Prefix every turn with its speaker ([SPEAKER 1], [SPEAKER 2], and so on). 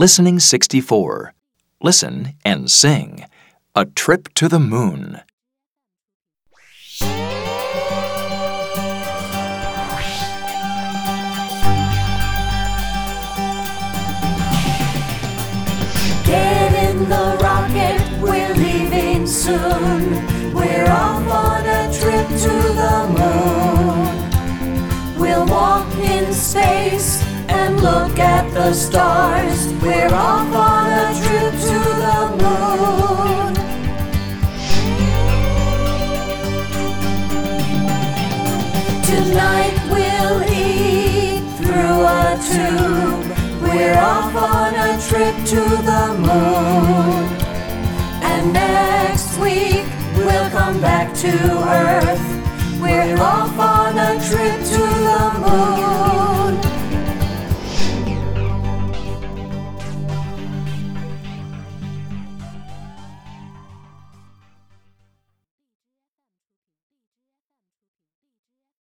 [SPEAKER 1] Listening 64. Listen and sing. A trip to the moon.
[SPEAKER 2] Get in the rocket, we're leaving soon. We're off on a trip to the moon. We'll walk in space look at the stars. We're off on a trip to the moon. Tonight we'll eat through a tube. We're off on a trip to the moon. And next week we'll come back to Earth. We're off on a trip to.